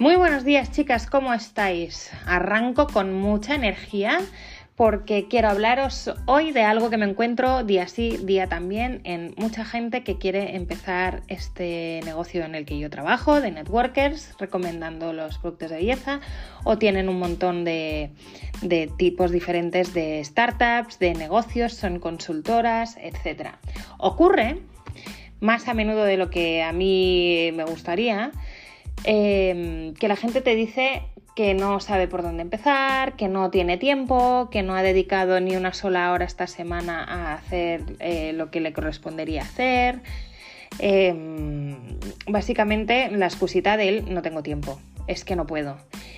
Muy buenos días chicas, ¿cómo estáis? Arranco con mucha energía porque quiero hablaros hoy de algo que me encuentro día sí, día también en mucha gente que quiere empezar este negocio en el que yo trabajo, de networkers, recomendando los productos de belleza, o tienen un montón de, de tipos diferentes de startups, de negocios, son consultoras, etc. Ocurre más a menudo de lo que a mí me gustaría Em, que la gente te dice que no sabe por dónde empezar, que no tiene tiempo, que no ha dedicado ni una sola hora esta semana a hacer eh, lo que le correspondería hacer. Em, básicamente la excusita de él no tengo tiempo, es que no puedo,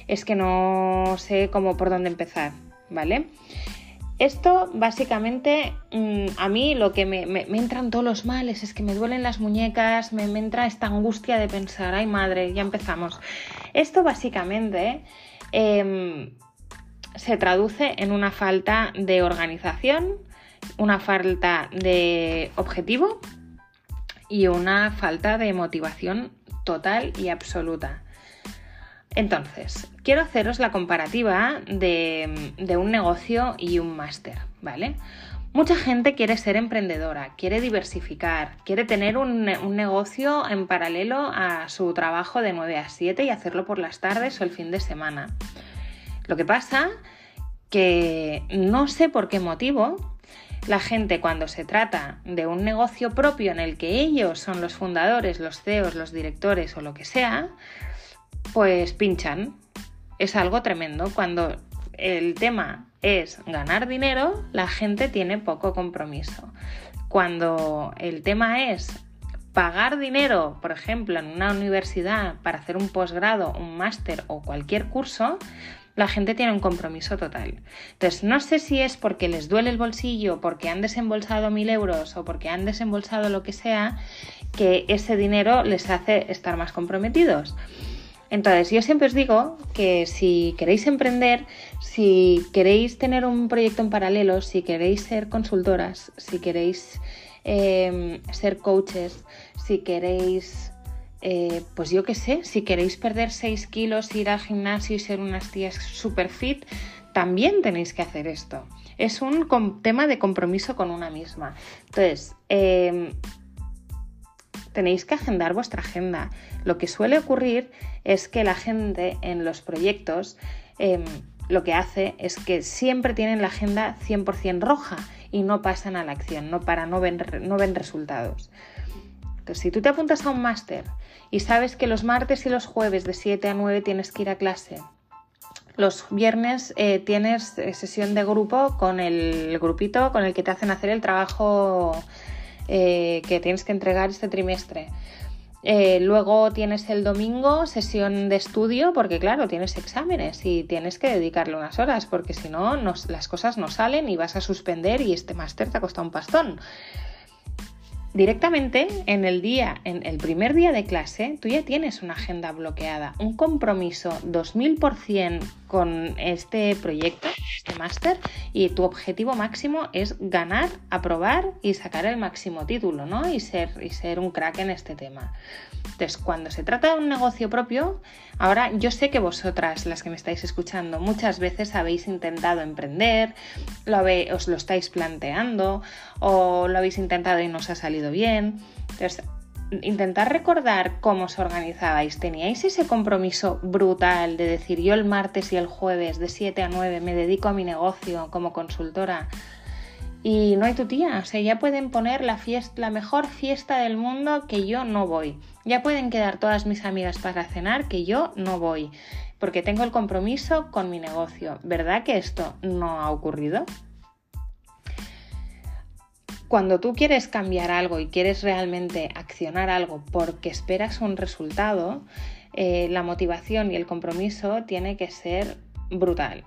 es que no sé cómo por dónde empezar, ¿vale? Esto básicamente mm, a mí lo que me, entran todos los males es que me duelen las muñecas, me, entra esta angustia de pensar, ay madre, ya empezamos. Esto básicamente em, se traduce en una falta de organización, una falta de objetivo y una falta de motivación total y absoluta. Entonces, quiero haceros la comparativa de, un negocio y un máster, ¿vale? Mucha gente quiere ser emprendedora, quiere diversificar, quiere tener un, un, negocio en paralelo a su trabajo de 9 a 7 y hacerlo por las tardes o el fin de semana. Lo que pasa que no sé por qué motivo la gente cuando se trata de un negocio propio en el que ellos son los fundadores, los CEOs, los directores o lo que sea, pues pinchan. Es algo tremendo. Cuando el tema es ganar dinero, la gente tiene poco compromiso. Cuando el tema es pagar dinero, por ejemplo, en una universidad para hacer un posgrado, un máster o cualquier curso, la gente tiene un compromiso total. Entonces, no sé si es porque les duele el bolsillo, porque han desembolsado mil euros o porque han desembolsado lo que sea, que ese dinero les hace estar más comprometidos. Entonces, yo siempre os digo que si queréis emprender, si queréis tener un proyecto en paralelo, si queréis ser consultoras, si queréis em, ser coaches, si queréis, eh, pues yo qué sé, si queréis perder 6 kilos, ir al gimnasio y ser unas tías super fit, también tenéis que hacer esto. Es un tema de compromiso con una misma. Entonces, em, tenéis que agendar vuestra agenda. Lo que suele ocurrir es que la gente en los proyectos em, lo que hace es que siempre tienen la agenda 100% roja y no pasan a la acción, no para, no ven, no ven resultados. Entonces, si tú te apuntas a un máster y sabes que los martes y los jueves de 7 a 9 tienes que ir a clase, los viernes eh, tienes eh, sesión de grupo con el grupito con el que te hacen hacer el trabajo eh, que tienes que entregar este trimestre. Eh, luego tienes el domingo sesión de estudio porque claro, tienes exámenes y tienes que dedicarle unas horas porque si no, las cosas no salen y vas a suspender y este máster te ha costado un pastón directamente en el día, en el primer día de clase, tú ya tienes una agenda bloqueada, un compromiso 2000% con este proyecto, este máster, y tu objetivo máximo es ganar, aprobar y sacar el máximo título, ¿no? Y ser, y ser un crack en este tema. Entonces, cuando se trata de un negocio propio, ahora yo sé que vosotras, las que me estáis escuchando, muchas veces habéis intentado emprender, os lo estáis planteando o lo habéis intentado y no os ha salido bien. Entonces, intentar recordar cómo os organizabais. ¿Teníais ese compromiso brutal de decir yo el martes y el jueves de 7 a 9 me dedico a mi negocio como consultora? Y no hay tu tía, o sea, ya pueden poner la, fiesta, la mejor fiesta del mundo que yo no voy. Ya pueden quedar todas mis amigas para cenar que yo no voy, porque tengo el compromiso con mi negocio. ¿Verdad que esto no ha ocurrido? Cuando tú quieres cambiar algo y quieres realmente accionar algo porque esperas un resultado, eh, la motivación y el compromiso tiene que ser brutal.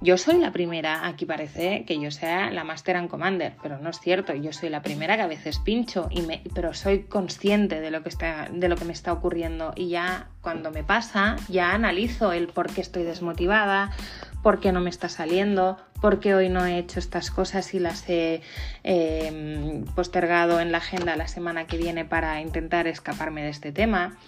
Yo soy la primera, aquí parece que yo sea la Master and Commander, pero no es cierto, yo soy la primera que a veces pincho, y me, pero soy consciente de lo, que está, de lo que me está ocurriendo y ya cuando me pasa, ya analizo el por qué estoy desmotivada, por qué no me está saliendo, por qué hoy no he hecho estas cosas y las he em, postergado en la agenda la semana que viene para intentar escaparme de este tema.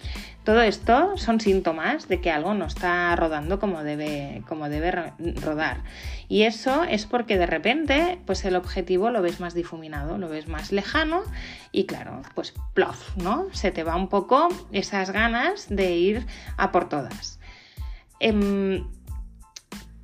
Todo esto son síntomas de que algo no está rodando como debe, como debe rodar. Y eso es porque de repente pues el objetivo lo ves más difuminado, lo ves más lejano y claro, pues plof, ¿no? Se te va un poco esas ganas de ir a por todas. Em,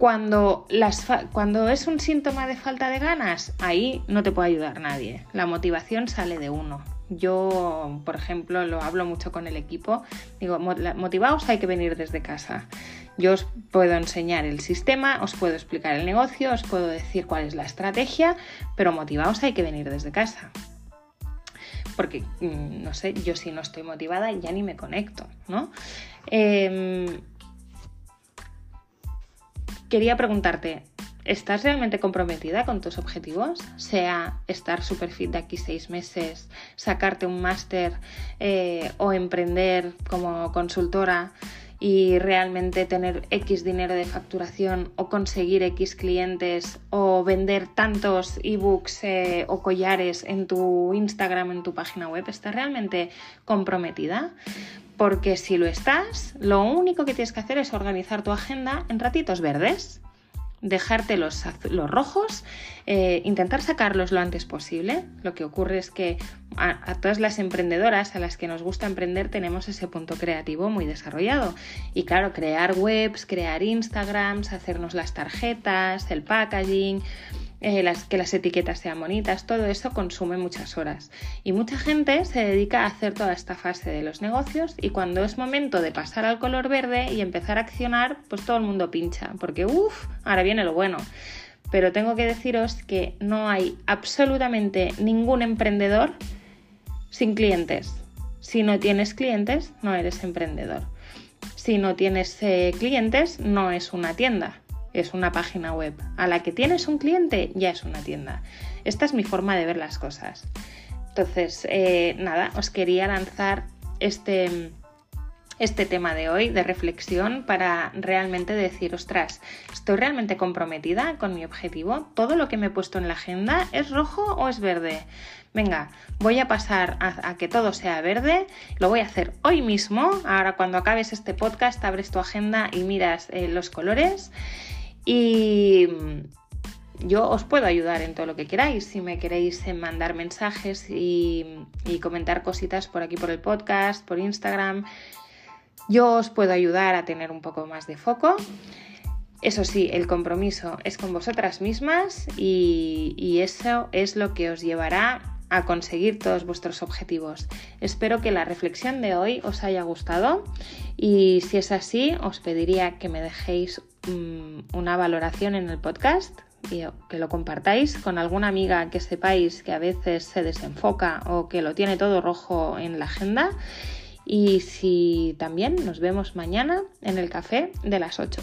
cuando, es un síntoma de falta de ganas, ahí no te puede ayudar nadie. La motivación sale de uno. Yo, por ejemplo, lo hablo mucho con el equipo. Digo, motivaos hay que venir desde casa. Yo os puedo enseñar el sistema, os puedo explicar el negocio, os puedo decir cuál es la estrategia, pero motivaos hay que venir desde casa. Porque, mm, no sé, yo si no estoy motivada ya ni me conecto, ¿no? Em, quería preguntarte, ¿Estás realmente comprometida con tus objetivos? Sea estar super fit de aquí seis meses, sacarte un máster eh, o emprender como consultora y realmente tener X dinero de facturación o conseguir X clientes o vender tantos ebooks eh, o collares en tu Instagram, en tu página web. ¿Estás realmente comprometida? Porque si lo estás, lo único que tienes que hacer es organizar tu agenda en ratitos verdes dejarte los, los rojos, eh, intentar sacarlos lo antes posible. Lo que ocurre es que a, todas las emprendedoras a las que nos gusta emprender tenemos ese punto creativo muy desarrollado. Y claro, crear webs, crear Instagrams, hacernos las tarjetas, el packaging, eh, que las etiquetas sean bonitas, todo eso consume muchas horas. Y mucha gente se dedica a hacer toda esta fase de los negocios y cuando es momento de pasar al color verde y empezar a accionar, pues todo el mundo pincha, porque uff, ahora viene lo bueno. Pero tengo que deciros que no hay absolutamente ningún emprendedor sin clientes. Si no tienes clientes, no eres emprendedor. Si no tienes eh, clientes, no es una tienda es una página web. A la que tienes un cliente ya es una tienda. Esta es mi forma de ver las cosas. Entonces, eh, nada, os quería lanzar este, este tema de hoy de reflexión para realmente decir, ostras, ¿estoy realmente comprometida con mi objetivo? ¿Todo lo que me he puesto en la agenda es rojo o es verde? Venga, voy a pasar a, que todo sea verde, lo voy a hacer hoy mismo. Ahora cuando acabes este podcast, abres tu agenda y miras eh, los colores y yo os puedo ayudar en todo lo que queráis. Si me queréis eh, mandar mensajes y, comentar cositas por aquí por el podcast, por Instagram, yo os puedo ayudar a tener un poco más de foco. Eso sí, el compromiso es con vosotras mismas y, y, eso es lo que os llevará a conseguir todos vuestros objetivos. Espero que la reflexión de hoy os haya gustado y si es así os pediría que me dejéis Mm, una valoración en el podcast y que lo compartáis con alguna amiga que sepáis que a veces se desenfoca o que lo tiene todo rojo en la agenda. Y si también nos vemos mañana en el café de las 8.